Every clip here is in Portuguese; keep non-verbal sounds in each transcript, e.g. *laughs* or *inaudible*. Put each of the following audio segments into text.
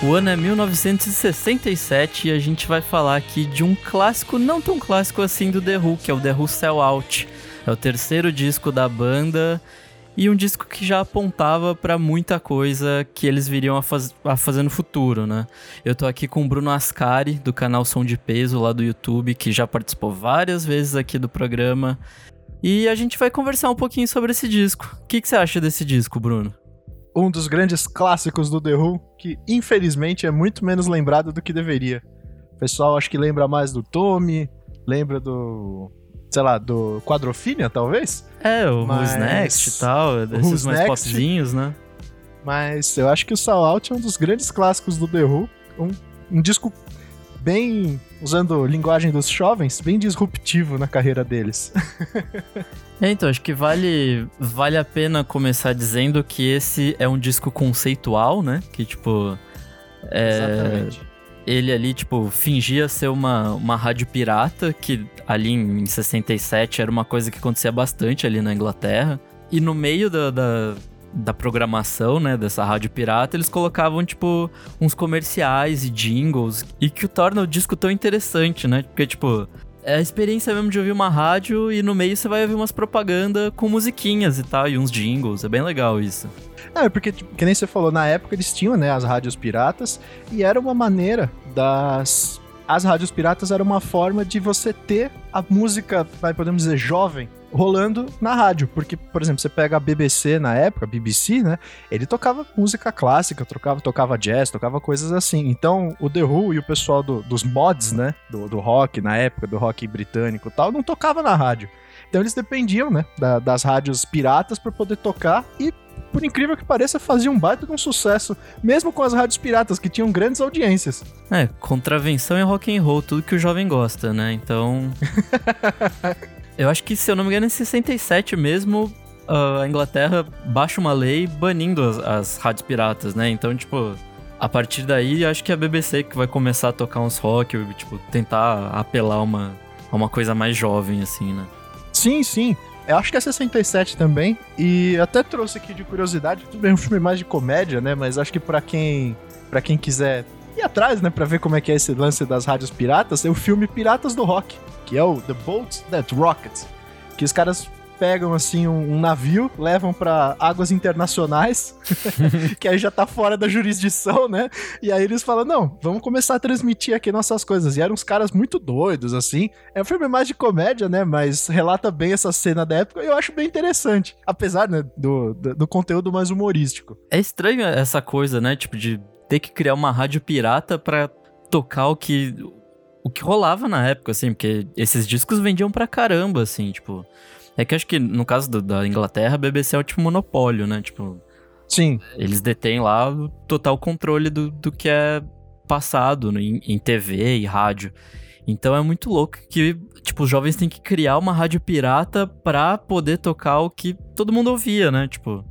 O ano é 1967 e a gente vai falar aqui de um clássico não tão clássico assim do The Who, que é o The Who Sell Out. É o terceiro disco da banda e um disco que já apontava para muita coisa que eles viriam a, faz a, fazer no futuro, né? Eu tô aqui com o Bruno Ascari, do canal Som de Peso lá do YouTube, que já participou várias vezes aqui do programa. E a gente vai conversar um pouquinho sobre esse disco. O que, que você acha desse disco, Bruno? Um dos grandes clássicos do The Who, que infelizmente é muito menos lembrado do que deveria. O pessoal acho que lembra mais do Tommy, lembra do. sei lá, do Quadrofinia, talvez? É, o Mas... Who's Next e tal, desses Who's mais popzinhos, né? Mas eu acho que o Soul Out é um dos grandes clássicos do The Who. Um, um disco bem, usando linguagem dos jovens, bem disruptivo na carreira deles. É, então, acho que vale, vale a pena começar dizendo que esse é um disco conceitual, né? Que, tipo. É, Exatamente. Ele ali, tipo, fingia ser uma, uma rádio pirata, que ali em 67 era uma coisa que acontecia bastante ali na Inglaterra. E no meio da, da, da programação, né, dessa rádio pirata, eles colocavam, tipo, uns comerciais e jingles, e que o torna o disco tão interessante, né? Porque, tipo, é a experiência mesmo de ouvir uma rádio e no meio você vai ouvir umas propagandas com musiquinhas e tal, e uns jingles. É bem legal isso. É, porque, tipo, que nem você falou, na época eles tinham, né, as rádios piratas, e era uma maneira das. As rádios piratas era uma forma de você ter a música, vai, podemos dizer, jovem, rolando na rádio, porque, por exemplo, você pega a BBC na época, BBC, né? Ele tocava música clássica, tocava, tocava jazz, tocava coisas assim. Então, o The Who e o pessoal do, dos mods, né? Do, do rock, na época, do rock britânico e tal, não tocava na rádio. Então eles dependiam, né, da, das rádios piratas para poder tocar e por incrível que pareça, fazia um baita de um sucesso, mesmo com as rádios piratas, que tinham grandes audiências. É, contravenção e rock and roll, tudo que o jovem gosta, né? Então. *laughs* Eu acho que, se eu não me engano, em 67 mesmo, a Inglaterra baixa uma lei banindo as, as rádios piratas, né? Então, tipo, a partir daí, acho que é a BBC que vai começar a tocar uns rock, tipo, tentar apelar uma, uma coisa mais jovem, assim, né? Sim, sim. Eu acho que é 67 também. E até trouxe aqui de curiosidade, tudo bem, um filme mais de comédia, né? Mas acho que para quem para quem quiser ir atrás, né, para ver como é que é esse lance das rádios piratas, é o filme Piratas do Rock que é o The Boat That Rocket, que os caras pegam assim um, um navio, levam para águas internacionais, *laughs* que aí já tá fora da jurisdição, né? E aí eles falam: "Não, vamos começar a transmitir aqui nossas coisas". E eram uns caras muito doidos assim. É um filme mais de comédia, né, mas relata bem essa cena da época e eu acho bem interessante, apesar, né, do, do, do conteúdo mais humorístico. É estranho essa coisa, né, tipo de ter que criar uma rádio pirata para tocar o que o que rolava na época, assim, porque esses discos vendiam pra caramba, assim, tipo. É que acho que no caso do, da Inglaterra, a BBC é o tipo monopólio, né? Tipo. Sim. Eles detêm lá o total controle do, do que é passado no, em, em TV e rádio. Então é muito louco que, tipo, os jovens têm que criar uma rádio pirata pra poder tocar o que todo mundo ouvia, né? Tipo.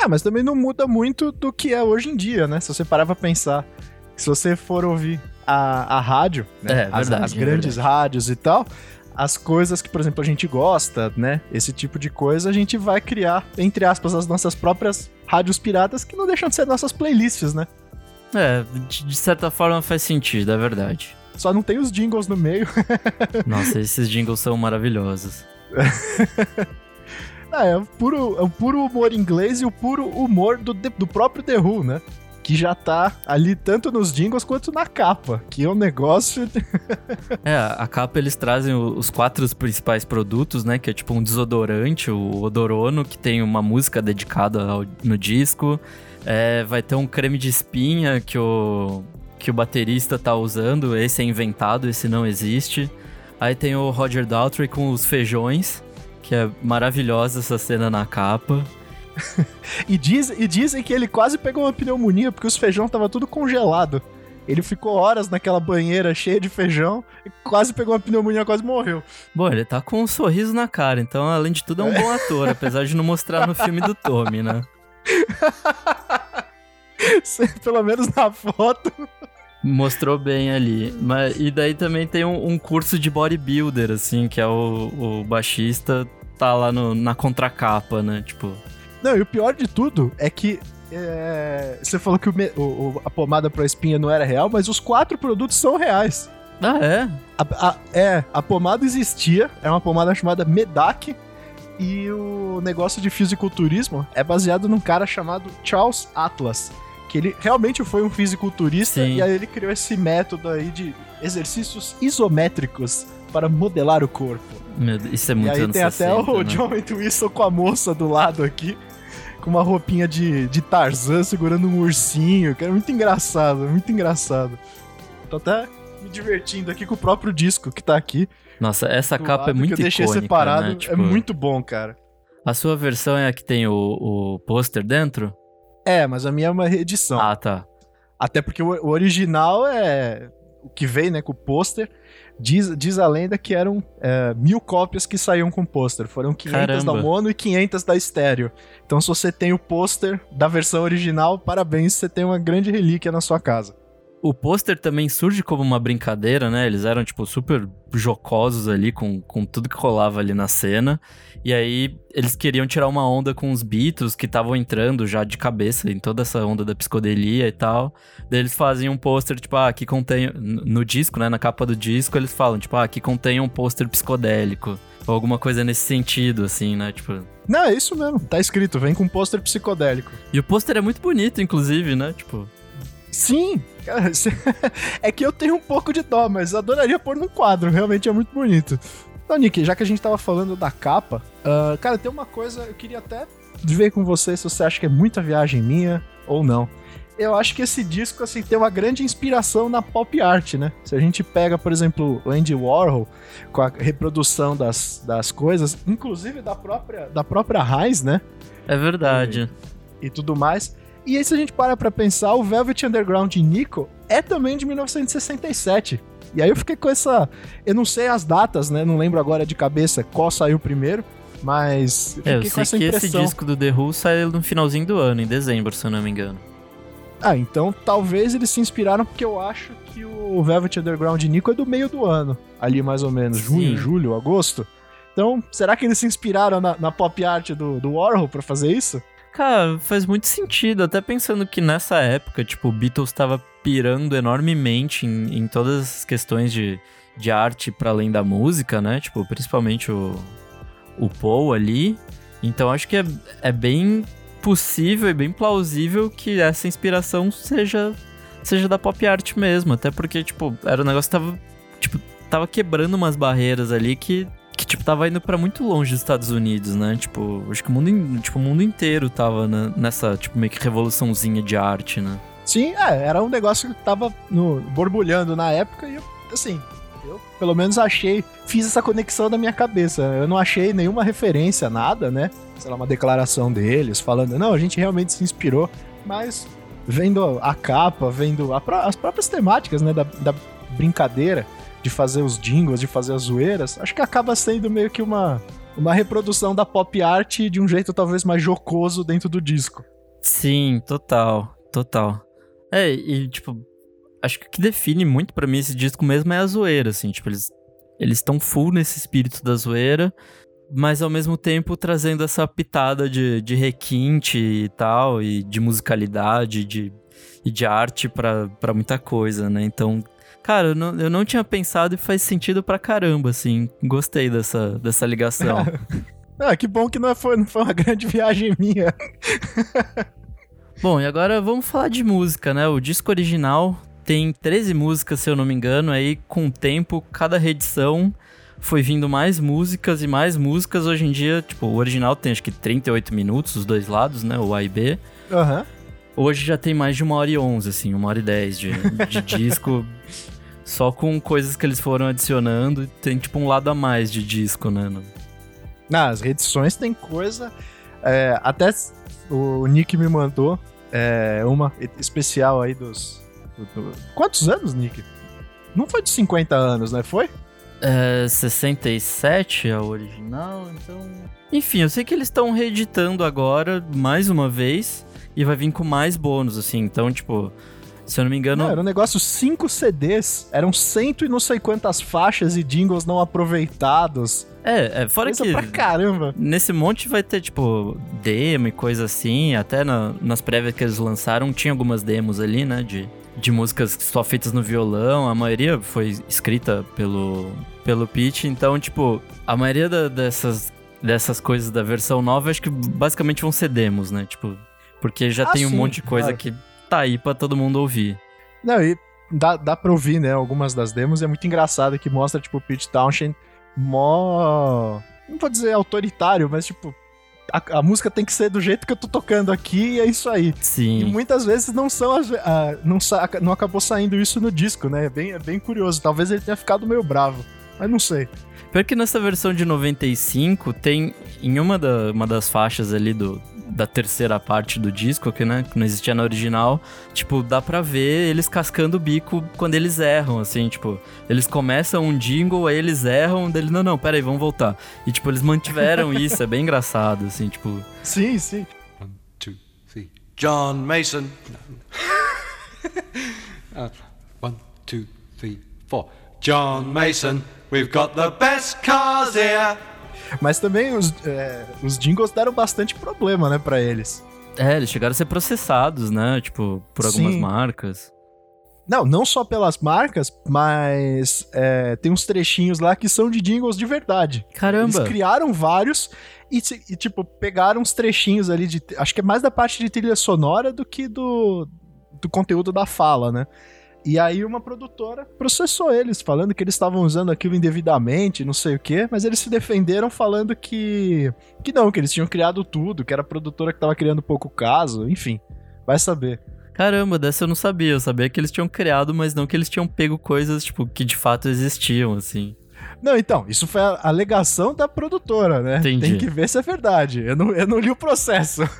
É, mas também não muda muito do que é hoje em dia, né? Se você parar pra pensar. Se você for ouvir a, a rádio, né? É, as, verdade, as grandes é rádios e tal, as coisas que, por exemplo, a gente gosta, né? Esse tipo de coisa, a gente vai criar, entre aspas, as nossas próprias rádios piratas que não deixam de ser nossas playlists, né? É, de certa forma faz sentido, é verdade. Só não tem os jingles no meio. *laughs* Nossa, esses jingles são maravilhosos. *laughs* é, é o puro, é puro humor inglês e o puro humor do, do próprio The Who, né? que já tá ali tanto nos jingles quanto na capa, que é um negócio. *laughs* é, a capa eles trazem os quatro principais produtos, né? Que é tipo um desodorante, o Odorono, que tem uma música dedicada ao, no disco. É, vai ter um creme de espinha que o, que o baterista tá usando. Esse é inventado, esse não existe. Aí tem o Roger Daltrey com os feijões, que é maravilhosa essa cena na capa. *laughs* e, diz, e dizem que ele quase pegou uma pneumonia porque os feijão tava tudo congelado. Ele ficou horas naquela banheira cheia de feijão e quase pegou uma pneumonia, quase morreu. Bom, ele tá com um sorriso na cara, então, além de tudo, é um bom ator, *laughs* apesar de não mostrar no filme do Tommy, né? *laughs* Pelo menos na foto. Mostrou bem ali. Mas, e daí também tem um, um curso de bodybuilder, assim, que é o, o baixista, tá lá no, na contracapa, né? Tipo, não, e o pior de tudo é que é, você falou que o, o, a pomada pra espinha não era real, mas os quatro produtos são reais. Ah, é? A, a, é, a pomada existia, é uma pomada chamada Medak, e o negócio de fisiculturismo é baseado num cara chamado Charles Atlas, que ele realmente foi um fisiculturista Sim. e aí ele criou esse método aí de exercícios isométricos para modelar o corpo. Meu, isso é muito E aí tem 60, até o né? John Entwistle com a moça do lado aqui, com uma roupinha de, de Tarzan segurando um ursinho, que é muito engraçado, muito engraçado. Tô até me divertindo aqui com o próprio disco que tá aqui. Nossa, essa capa é muito que eu deixei icônica, separado, né? é tipo, muito bom, cara. A sua versão é a que tem o, o pôster dentro? É, mas a minha é uma reedição. Ah, tá. Até porque o, original é o que vem, né, com o pôster. Diz, diz a lenda que eram é, mil cópias que saíam com o pôster. Foram 500 Caramba. da mono e 500 da estéreo. Então, se você tem o pôster da versão original, parabéns, você tem uma grande relíquia na sua casa. O pôster também surge como uma brincadeira, né? Eles eram, tipo, super jocosos ali com, com tudo que rolava ali na cena. E aí eles queriam tirar uma onda com os Beatles que estavam entrando já de cabeça em toda essa onda da psicodelia e tal. Daí eles fazem um pôster, tipo, ah, aqui contém. No disco, né? Na capa do disco, eles falam, tipo, ah, aqui contém um pôster psicodélico. Ou alguma coisa nesse sentido, assim, né? Tipo. Não, é isso mesmo. Tá escrito, vem com um pôster psicodélico. E o pôster é muito bonito, inclusive, né? Tipo. Sim, cara, *laughs* é que eu tenho um pouco de dó, mas adoraria pôr num quadro, realmente é muito bonito. Então, Nick, já que a gente tava falando da capa, uh, cara, tem uma coisa, eu queria até ver com você se você acha que é muita viagem minha ou não. Eu acho que esse disco, assim, tem uma grande inspiração na pop art, né? Se a gente pega, por exemplo, o Andy Warhol, com a reprodução das, das coisas, inclusive da própria, da própria raiz, né? É verdade. E, e tudo mais. E aí, se a gente para pra pensar, o Velvet Underground de Nico é também de 1967. E aí eu fiquei com essa. Eu não sei as datas, né? Não lembro agora de cabeça qual saiu primeiro. Mas eu, é, eu sei que impressão. esse disco do The Who saiu no finalzinho do ano, em dezembro, se eu não me engano. Ah, então talvez eles se inspiraram porque eu acho que o Velvet Underground de Nico é do meio do ano, ali mais ou menos, Sim. junho, julho, agosto. Então, será que eles se inspiraram na, na pop art do, do Warhol para fazer isso? Cara, faz muito sentido. Até pensando que nessa época, tipo, o Beatles estava pirando enormemente em, em todas as questões de, de arte para além da música, né? Tipo, principalmente o, o Paul ali. Então acho que é, é bem possível e bem plausível que essa inspiração seja seja da pop art mesmo, até porque tipo, era um negócio que tava tipo, tava quebrando umas barreiras ali que que, tipo, tava indo para muito longe dos Estados Unidos, né? Tipo, acho que o mundo, tipo, o mundo inteiro tava nessa, tipo, meio que revoluçãozinha de arte, né? Sim, é, era um negócio que tava no, borbulhando na época e, assim, eu pelo menos achei, fiz essa conexão na minha cabeça. Eu não achei nenhuma referência, nada, né? Sei lá, uma declaração deles falando, não, a gente realmente se inspirou, mas vendo a capa, vendo a, as próprias temáticas, né, da, da brincadeira, de fazer os jingles, de fazer as zoeiras, acho que acaba sendo meio que uma, uma reprodução da pop art de um jeito talvez mais jocoso dentro do disco. Sim, total, total. É, e tipo, acho que o que define muito para mim esse disco mesmo é a zoeira, assim, tipo, eles eles estão full nesse espírito da zoeira, mas ao mesmo tempo trazendo essa pitada de, de requinte e tal, e de musicalidade, de, e de arte para muita coisa, né? Então Cara, eu não, eu não tinha pensado e faz sentido pra caramba, assim. Gostei dessa, dessa ligação. *laughs* ah, que bom que não foi, não foi uma *laughs* grande viagem minha. bom, e agora vamos falar de música, né? O disco original tem 13 músicas, se eu não me engano, aí com o tempo, cada reedição foi vindo mais músicas e mais músicas. Hoje em dia, tipo, o original tem acho que 38 minutos, os dois lados, né? O A e B. Aham. Uhum. Hoje já tem mais de uma hora e onze, assim, uma hora e dez de, de *laughs* disco. Só com coisas que eles foram adicionando. Tem tipo um lado a mais de disco, né? Nas reedições tem coisa. É, até o Nick me mandou é, uma especial aí dos. Do, do... Quantos anos, Nick? Não foi de 50 anos, né? Foi? É, 67 a original, então. Enfim, eu sei que eles estão reeditando agora, mais uma vez e vai vir com mais bônus, assim. Então, tipo, Se eu não me engano. Não, era um negócio 5 CDs, eram cento e não sei quantas faixas e jingles não aproveitados. É, é fora Coisa que. pra caramba. Nesse monte vai ter, tipo, demo e coisa assim. Até na- nas prévias que eles lançaram, tinha algumas demos ali, né? De, de músicas só feitas no violão. A maioria foi escrita pelo, pelo Pete. Então, tipo, a maioria da- dessas, dessas coisas da versão nova, acho que basicamente vão ser demos, né? Tipo, porque já Ah, tem um sim, monte de coisa claro. que tá aí pra todo mundo ouvir. Não, e dá, dá pra ouvir, né, algumas das demos, e é muito engraçado que mostra, tipo, o Pete Townshend mó... Não vou dizer autoritário, mas, tipo, a, a música tem que ser do jeito que eu tô tocando aqui e é isso aí. E Sim. muitas vezes não são as, ah, não, sa- não acabou saindo isso no disco, né? É bem, é bem curioso. Talvez ele tenha ficado meio bravo. Mas não sei. Pior que nessa versão de 95 tem em uma, da, uma das faixas ali do, da terceira parte do disco, que, né, que não existia na original, tipo, dá pra ver eles cascando o bico quando eles erram, assim, tipo, eles começam um jingle, aí eles erram, dele, não, não, pera aí, vamos voltar. E, tipo, eles mantiveram *laughs* isso, é bem engraçado, assim, tipo, Sim, sim. One, two, three. John Mason. *laughs* uh, one, two, three, four. John Mason, we've got the best cars here. Mas também os, é, os jingles deram bastante problema, né, pra eles. é, eles chegaram a ser processados, né, tipo, por algumas Sim. marcas. Não, não só pelas marcas, mas é, tem uns trechinhos lá que são de jingles de verdade. Eles Caramba! criaram vários e, e, tipo, pegaram uns trechinhos ali de. Acho que é mais da parte de trilha sonora do que do, do conteúdo da fala, né? E aí uma produtora processou eles, falando que eles estavam usando aquilo indevidamente, não sei o quê, mas eles se defenderam falando que. que não, que eles tinham criado tudo, que era a produtora que tava criando pouco caso, enfim. Vai saber. Caramba, dessa eu não sabia. Eu sabia que eles tinham criado, mas não que eles tinham pego coisas, tipo, que de fato existiam, assim. Não, então, isso foi a alegação da produtora, né? Entendi. Tem que ver se é verdade. Eu não, eu não li o processo. *laughs*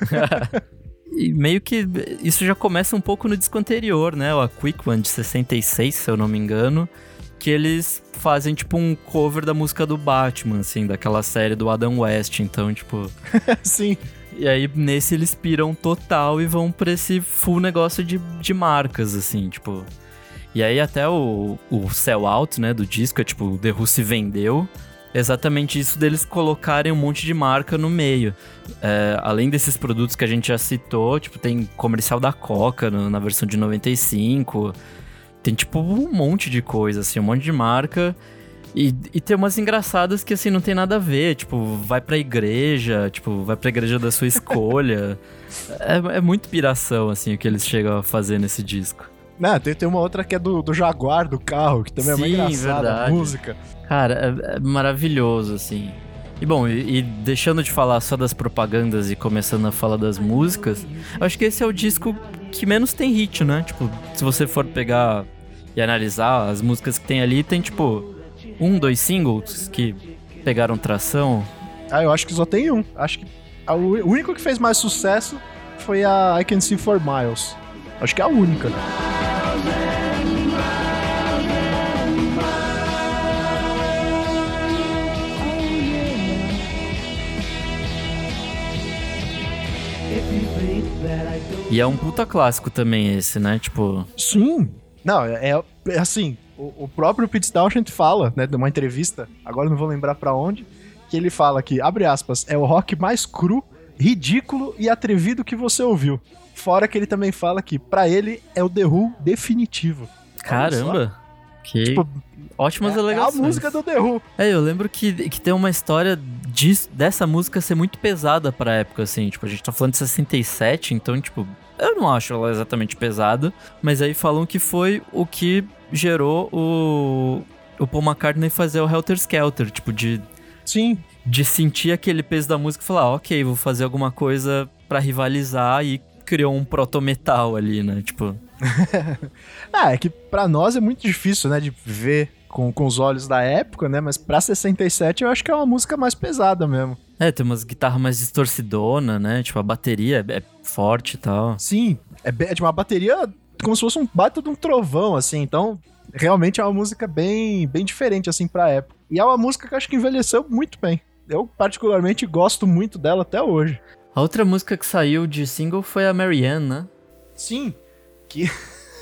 E meio que isso já começa um pouco no disco anterior, né? O A Quick One de 66, se eu não me engano. Que eles fazem, tipo, um cover da música do Batman, assim, daquela série do Adam West. Então, tipo. *laughs* Sim. E aí, nesse, eles piram total e vão pra esse full negócio de, de marcas, assim, tipo. E aí, até o, o sell out, né, do disco, é tipo, o The Who se vendeu. Exatamente isso deles colocarem um monte de marca no meio. É, além desses produtos que a gente já citou, tipo, tem comercial da Coca no- na versão de 95. Tem, tipo, um monte de coisa, assim, um monte de marca. E, e tem umas engraçadas que, assim, não tem nada a ver. Tipo, vai pra igreja, tipo, vai pra igreja da sua *laughs* escolha. é, é muito piração, assim, o que eles chegam a fazer nesse disco. Não, tem, tem uma outra que é do, do Jaguar, do carro, que também é uma Sim, engraçada a verdade. música. Cara, é, é maravilhoso, assim. E bom, e, e deixando de falar só das propagandas e começando a falar das músicas, eu acho que esse é o disco que menos tem hit, né? Tipo, se você for pegar e analisar as músicas que tem ali, tem tipo um, dois singles que pegaram tração. Ah, eu acho que só tem um. Acho que a- o único que fez mais sucesso foi a I Can See For Miles. Acho que é a única. E é um puta clássico também esse, né? Tipo, Sim. Não, é, é assim, o, o próprio Pete Townshend fala, né, numa entrevista, agora não vou lembrar pra onde, que ele fala que, abre aspas, é o rock mais cru, ridículo e atrevido que você ouviu. Fora que ele também fala que, pra ele, é o The Who definitivo. caramba. Que Tipo, ótimas É, é a alegações. música do The Who. É, eu lembro que, que tem uma história disso- dessa música ser muito pesada pra época, assim. Tipo, a gente tá falando de 67, então, tipo, eu não acho ela exatamente pesada. Mas aí falam que foi o que gerou o, o Paul McCartney fazer o Helter Skelter. Tipo, de, Sim, de sentir aquele peso da música e falar, "Ah, ok, vou fazer alguma coisa pra rivalizar e criou um proto-metal ali, né? Tipo, *laughs* Ah, é que pra nós é muito difícil, né, de ver com, com os olhos da época, né, mas pra 67 eu acho que é uma música mais pesada mesmo. É, tem umas guitarras mais distorcidona, né? Tipo, a bateria é, é forte e tal. Sim, é, é de uma bateria como se fosse um baita de um trovão, assim, então realmente é uma música bem, bem diferente, assim, pra época. E é uma música que eu acho que envelheceu muito bem. Eu, particularmente, gosto muito dela até hoje. A outra música que saiu de single foi a Marianne, né? Sim, que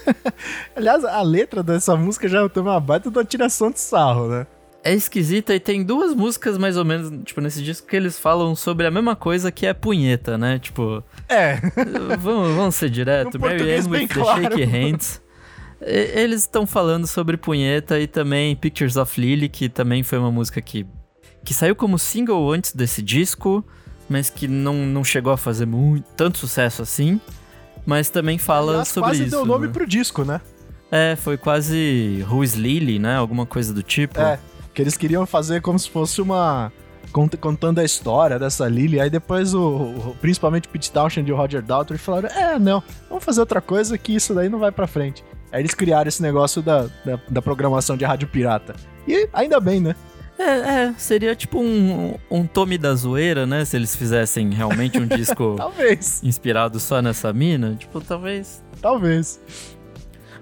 *laughs* Aliás, a letra dessa música já tem uma baita uma tiração de sarro, né? É esquisita e tem duas músicas mais ou menos, tipo, nesse disco que eles falam sobre a mesma coisa que é punheta, né? Tipo. É. *laughs* vamos, vamos ser direto. Mary Ann with claro. the Shake Hands. Eles estão falando sobre punheta e também Pictures of Lily, que também foi uma música que, que saiu como single antes desse disco, mas que não, não chegou a fazer muito, tanto sucesso assim. Mas também fala Aliás, sobre quase isso. quase deu nome né? pro disco, né? É, foi quase Who's Lily, né? Alguma coisa do tipo. É, que eles queriam fazer como se fosse uma contando a história dessa Lily. Aí depois, o, principalmente o Pete Townshend e o Roger Daltrey falaram: É, não, vamos fazer outra coisa que isso daí não vai pra frente. Aí eles criaram esse negócio da, da, da programação de rádio pirata. E ainda bem, né? É, é, seria tipo um, um Tommy da zoeira, né? Se eles fizessem realmente um *laughs* disco talvez. inspirado só nessa mina. Tipo, talvez. Talvez.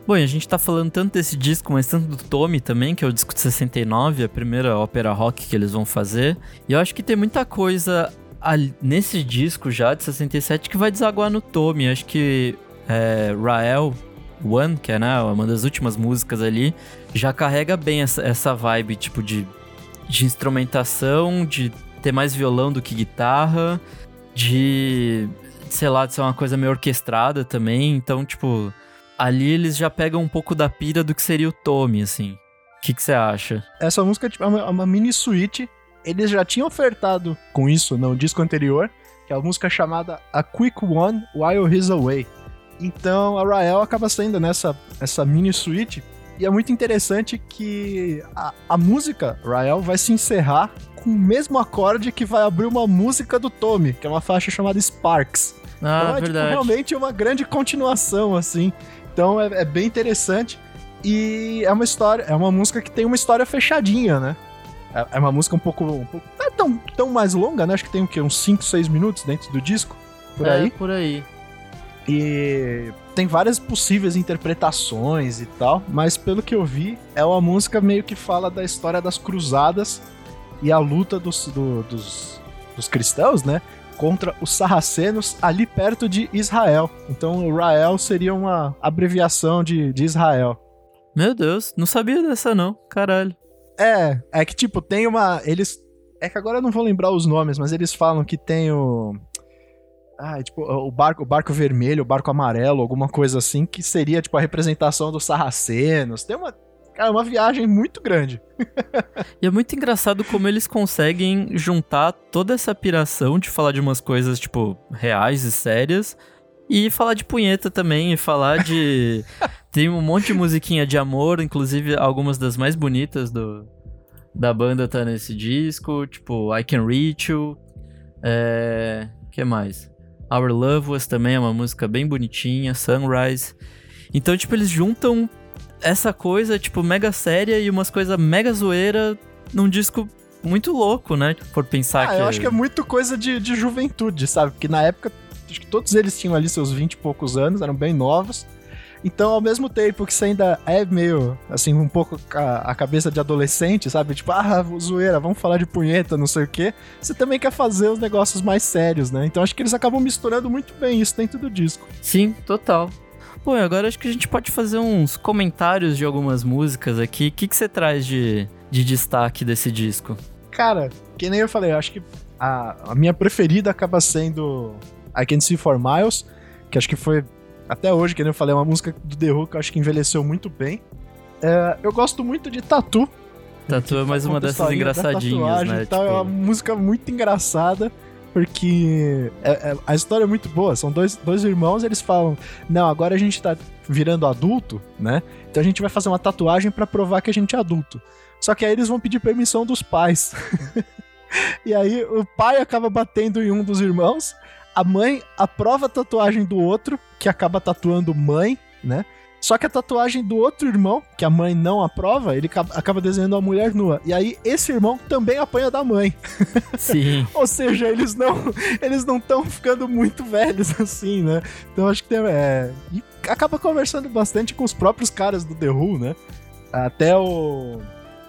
Bom, e a gente tá falando tanto desse disco, mas tanto do Tommy também, que é o disco de 69, a primeira ópera rock que eles vão fazer. E eu acho que tem muita coisa nesse disco já, de 67, que vai desaguar no Tommy. Acho que é, Rael, One, que é né, uma das últimas músicas ali, já carrega bem essa, essa vibe, tipo, de, de instrumentação, de ter mais violão do que guitarra, de, sei lá, de ser uma coisa meio orquestrada também. Então, tipo, ali eles já pegam um pouco da pira do que seria o Tommy, assim. O que você acha? Essa música tipo, é uma, uma mini suíte. Eles já tinham ofertado com isso no disco anterior, que é a música chamada A Quick One While He's Away. Então a Rael acaba saindo nessa essa mini suite. E é muito interessante que a, a música Rael vai se encerrar com o mesmo acorde que vai abrir uma música do Tommy, que é uma faixa chamada Sparks. Ah, então é verdade. Tipo, realmente uma grande continuação, assim. Então é, é, bem interessante. E é uma história, é uma música que tem uma história fechadinha, né? É, é uma música um pouco. Um pouco não é tão, tão mais longa, né? Acho que tem o quê? Uns 5, 6 minutos dentro do disco. Por é, aí. Por aí. E tem várias possíveis interpretações e tal, mas pelo que eu vi, é uma música meio que fala da história das cruzadas e a luta dos, do, dos, dos cristãos, né? Contra os sarracenos ali perto de Israel. Então, o Rael seria uma abreviação de, de Israel. Meu Deus, não sabia dessa não, caralho. É, é que tipo, tem uma. Eles. É que agora eu não vou lembrar os nomes, mas eles falam que tem o. Ah, tipo, o barco, o barco vermelho, o barco amarelo, alguma coisa assim, que seria, tipo, a representação dos sarracenos. Tem uma. Cara, uma viagem muito grande. e é muito engraçado como eles conseguem juntar toda essa piração de falar de umas coisas, tipo, reais e sérias. E falar de punheta também, e falar de. *laughs* Tem um monte de musiquinha de amor, inclusive algumas das mais bonitas do, da banda tá nesse disco, tipo I Can Reach You. É. que mais? Our Love Was também é uma música bem bonitinha, Sunrise. Então, tipo, eles juntam essa coisa, tipo, mega séria e umas coisas mega zoeira num disco muito louco, né? Por pensar ah, que. Eu acho que é muito coisa de, de juventude, sabe? Porque na época, acho que todos eles tinham ali seus 20 e poucos anos, eram bem novos. Então, ao mesmo tempo que você ainda é meio, assim, um pouco a, a cabeça de adolescente, sabe? Tipo, ah, zoeira, vamos falar de punheta, não sei o quê. Você também quer fazer os negócios mais sérios, né? Então, acho que eles acabam misturando muito bem isso dentro do disco. Sim, total. Pô, agora acho que a gente pode fazer uns comentários de algumas músicas aqui. O que, que você traz de, de destaque desse disco? Cara, que nem eu falei, eu acho que a, a minha preferida acaba sendo I Can See For Miles, que acho que foi até hoje, que nem eu falei, é uma música do The Who que eu acho que envelheceu muito bem. É, eu gosto muito de Tatu. Tatu é mais uma dessas engraçadinhas, né? Tal, tipo... É uma música muito engraçada, porque é, é, a história é muito boa. São dois, dois irmãos, eles falam: Não, agora a gente tá virando adulto, né? Então a gente vai fazer uma tatuagem para provar que a gente é adulto. Só que aí eles vão pedir permissão dos pais. *laughs* e aí o pai acaba batendo em um dos irmãos a mãe aprova a tatuagem do outro, que acaba tatuando mãe, né? Só que a tatuagem do outro irmão, que a mãe não aprova, ele acaba desenhando a mulher nua. E aí esse irmão também apanha da mãe. *laughs* Sim. Ou seja, eles não eles não estão ficando muito velhos assim, né? Então acho que tem, é, e acaba conversando bastante com os próprios caras do The Who, né? Até o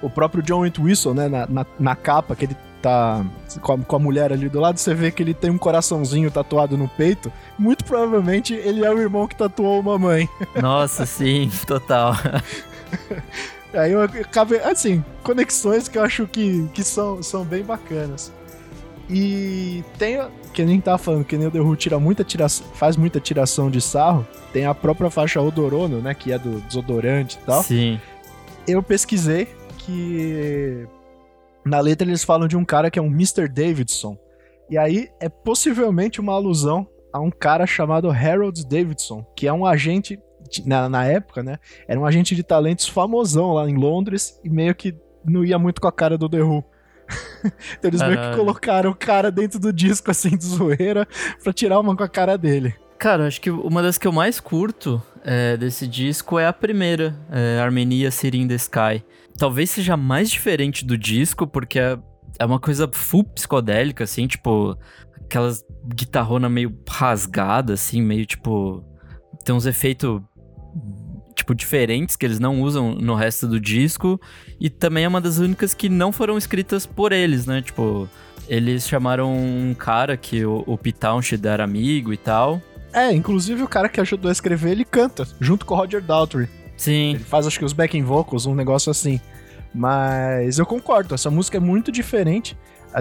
o próprio John Entwistle, né, na, na, na, capa, que ele tá com a, com a, mulher ali do lado, você vê que ele tem um coraçãozinho tatuado no peito. Muito provavelmente ele é o irmão que tatuou uma mãe. *laughs* Nossa, sim, total. *laughs* Aí eu acabei, assim, conexões que eu acho que, que são, são bem bacanas. E tem, que nem tava falando, que nem o The Who tira muita faz muita tiração de sarro. Tem a própria faixa Odorono, né, que é do desodorante e tal. Sim. Eu pesquisei que na letra eles falam de um cara que é um Mr. Davidson. E aí é possivelmente uma alusão a um cara chamado Harold Davidson, que é um agente na, na época, né? Era um agente de talentos famosão lá em Londres e meio que não ia muito com a cara do The Who. *laughs* então eles meio que colocaram o cara dentro do disco, assim, de zoeira, pra tirar uma com a cara dele. Cara, acho que uma das que eu mais curto é, desse disco é a primeira, é Armenia City in the Sky. Talvez seja mais diferente do disco, porque é, é uma coisa full psicodélica, assim, tipo, aquelas guitarrona meio rasgada, assim, meio tipo. Tem uns efeitos tipo, diferentes que eles não usam no resto do disco. E também é uma das únicas que não foram escritas por eles, né? Tipo, eles chamaram um cara que o, o Pete era amigo e tal. É, inclusive o cara que ajudou a escrever, ele canta, junto com o Roger Daltrey. Sim. Ele faz, acho que, os backing vocals, um negócio assim. Mas eu concordo, essa música é muito diferente.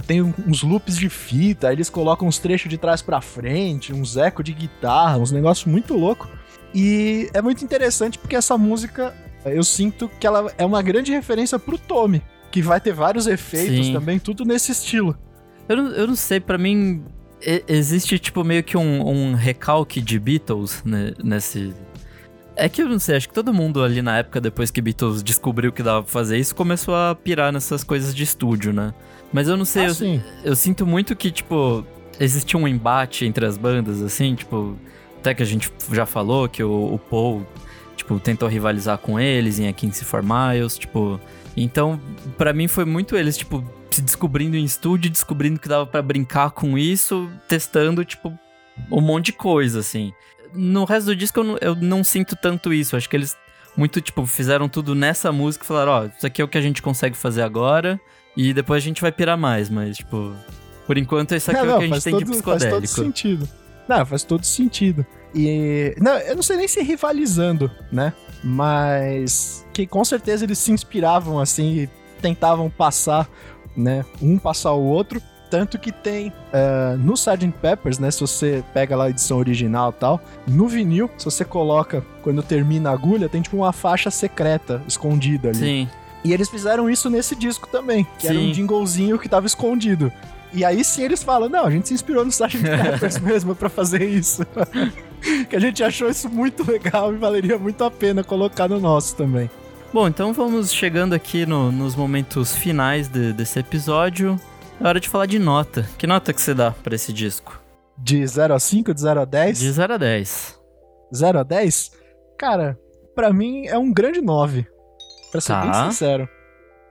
Tem uns loops de fita, eles colocam uns trechos de trás para frente, uns ecos de guitarra, uns negócios muito loucos. E é muito interessante porque essa música, eu sinto que ela é uma grande referência pro Tommy, que vai ter vários efeitos Sim. também, tudo nesse estilo. Eu não, eu não sei, para mim existe tipo meio que um, um recalque de Beatles né, nesse. É que eu não sei, acho que todo mundo ali na época, depois que Beatles descobriu que dava pra fazer isso, começou a pirar nessas coisas de estúdio, né? Mas eu não sei, ah, eu, eu sinto muito que, tipo, existia um embate entre as bandas, assim, tipo, até que a gente já falou que o, o Paul, tipo, tentou rivalizar com eles em A 15 for Miles, tipo... Então, para mim foi muito eles, tipo, se descobrindo em estúdio, descobrindo que dava para brincar com isso, testando, tipo, um monte de coisa, assim. No resto do disco eu não, eu não sinto tanto isso, acho que eles muito, tipo, fizeram tudo nessa música e falaram, ó, oh, isso aqui é o que a gente consegue fazer agora e depois a gente vai pirar mais, mas, tipo, por enquanto esse aqui é, é o que a gente tem todo, de psicodélico. Faz todo sentido. Não, faz todo sentido. E. Não, eu não sei nem se rivalizando, né? Mas. Que com certeza eles se inspiravam assim e tentavam passar, né? Um passar o outro. Tanto que tem uh, no Sgt. Peppers, né? Se você pega lá a edição original e tal, no vinil, se você coloca quando termina a agulha, tem tipo uma faixa secreta escondida ali. Sim. E eles fizeram isso nesse disco também, que Sim. era um jinglezinho que tava escondido. E aí sim eles falam, não, a gente se inspirou no Sgt. *laughs* Peppers mesmo para fazer isso. *laughs* que a gente achou isso muito legal e valeria muito a pena colocar no nosso também. Bom, então vamos chegando aqui no, nos momentos finais de, desse episódio. É hora de falar de nota. Que nota que você dá para esse disco? De 0 a 5, de 0 a 10? De 0 a 10. 0 a 10? Cara, para mim é um grande 9. Pra ser tá. bem sincero.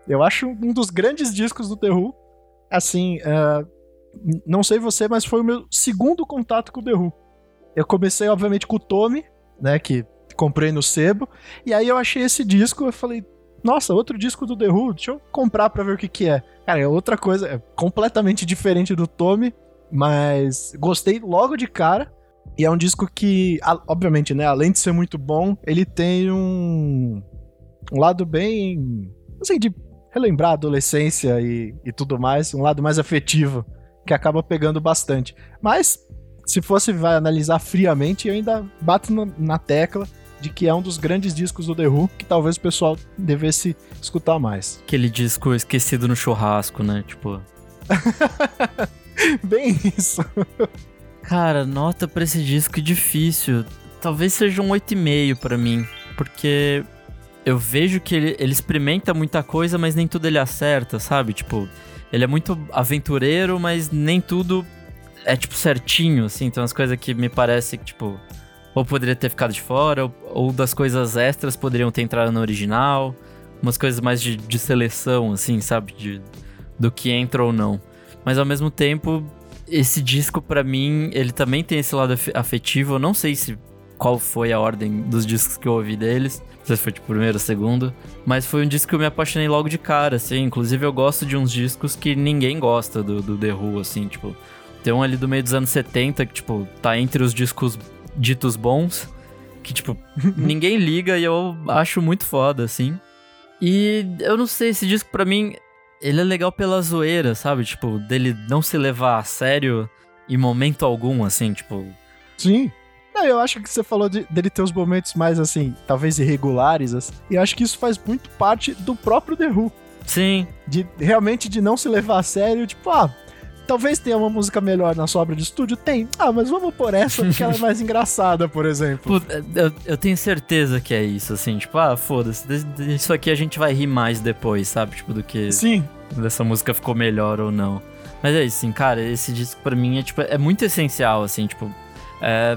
Eu acho um dos grandes discos do The Who assim, uh, não sei você, mas foi o meu segundo contato com o The Who. Eu comecei, obviamente, com o Tommy, né, que comprei no sebo, e aí eu achei esse disco, eu falei, nossa, outro disco do The Who, deixa eu comprar pra ver o que que é. Cara, é outra coisa, é completamente diferente do Tommy, mas gostei logo de cara, e é um disco que, obviamente, né, além de ser muito bom, ele tem um, um lado bem, assim, de relembrar a adolescência e, e tudo mais, um lado mais afetivo, que acaba pegando bastante. Mas, se fosse vai analisar friamente, eu ainda bato na tecla de que é um dos grandes discos do The Who, que talvez o pessoal devesse escutar mais. Aquele disco esquecido no churrasco, né? Tipo. *laughs* Bem isso. Cara, nota pra esse disco difícil. Talvez seja um 8,5 para mim. Porque eu vejo que ele, ele experimenta muita coisa, mas nem tudo ele acerta, sabe? Tipo, ele é muito aventureiro, mas nem tudo é, tipo, certinho, assim. Então, as coisas que me parece que, tipo, ou poderia ter ficado de fora, ou, ou, das coisas extras poderiam ter entrado no original. Umas coisas mais de, de seleção, assim, sabe? De, do que entra ou não. Mas, ao mesmo tempo, esse disco, para mim, ele também tem esse lado afetivo. Eu não sei se qual foi a ordem dos discos que eu ouvi deles. sei se foi tipo primeiro ou segundo. Mas foi um disco que eu me apaixonei logo de cara, assim. Inclusive eu gosto de uns discos que ninguém gosta do, do The Who, assim, tipo. Tem um ali do meio dos anos 70 que, tipo, tá entre os discos ditos bons. Que, tipo, *laughs* ninguém liga e eu acho muito foda, assim. E eu não sei, esse disco pra mim, ele é legal pela zoeira, sabe? Tipo, dele não se levar a sério em momento algum, assim, tipo. Sim. Não, eu acho que você falou de, dele ter os momentos mais, assim, talvez irregulares, assim, e eu acho que isso faz muito parte do próprio The Who. Sim. De realmente de não se levar a sério, tipo, ah, talvez tenha uma música melhor na sua obra de estúdio? Tem. Ah, mas vamos por essa porque ela é mais *laughs* engraçada, por exemplo. eu, eu, tenho certeza que é isso, assim, tipo, ah, foda-se, isso aqui a gente vai rir mais depois, sabe? Tipo, do que. Sim. Dessa música ficou melhor ou não. Mas é isso, assim, cara, esse disco pra mim é, tipo, é muito essencial, assim, tipo. É,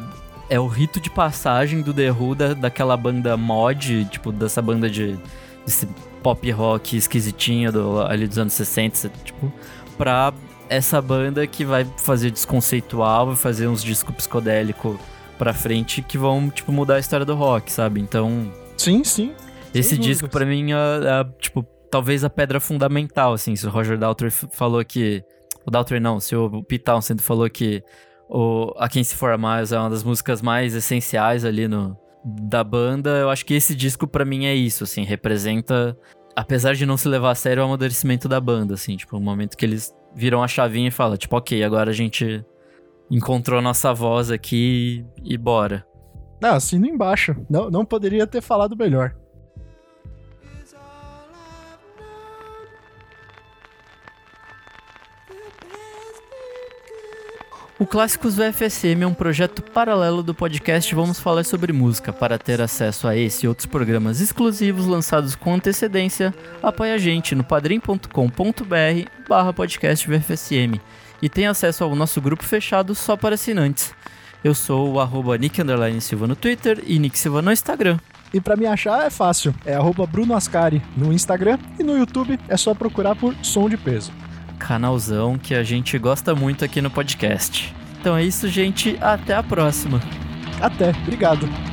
é o rito de passagem do The Who, da, daquela banda mod, tipo, dessa banda de. desse pop rock esquisitinho do, ali dos anos 60, tipo, pra essa banda que vai fazer desconceitual, vai fazer uns discos psicodélicos pra frente que vão, tipo, mudar a história do rock, sabe? Então. Sim, sim. Esse disco, para mim, é, é, tipo, talvez a pedra fundamental, assim. Se o Roger Daltrey falou que. O Daltrey não, se o Pete Townsend falou que o A Quem Se For Mais é uma das músicas mais essenciais ali no, da banda. Eu acho que esse disco para mim é isso, assim, representa, apesar de não se levar a sério, o amadurecimento da banda, assim, tipo, o momento que eles viram a chavinha e falam, tipo, ok, agora a gente encontrou nossa voz aqui e bora. Não, assino embaixo. Não, não poderia ter falado melhor. O Clássicos VFSM é um projeto paralelo do podcast Vamos Falar sobre Música. Para ter acesso a esse e outros programas exclusivos lançados com antecedência, apoie a gente no padrim.com.br barra podcast VFSM e tem acesso ao nosso grupo fechado só para assinantes. Eu sou o arroba Nick Silva no Twitter e Nick Silva no Instagram. E para me achar é fácil, é arroba Bruno Ascari no Instagram e no YouTube é só procurar por Som de Peso canalzão que a gente gosta muito aqui no podcast. Então é isso, gente. Até a próxima. Até. Obrigado.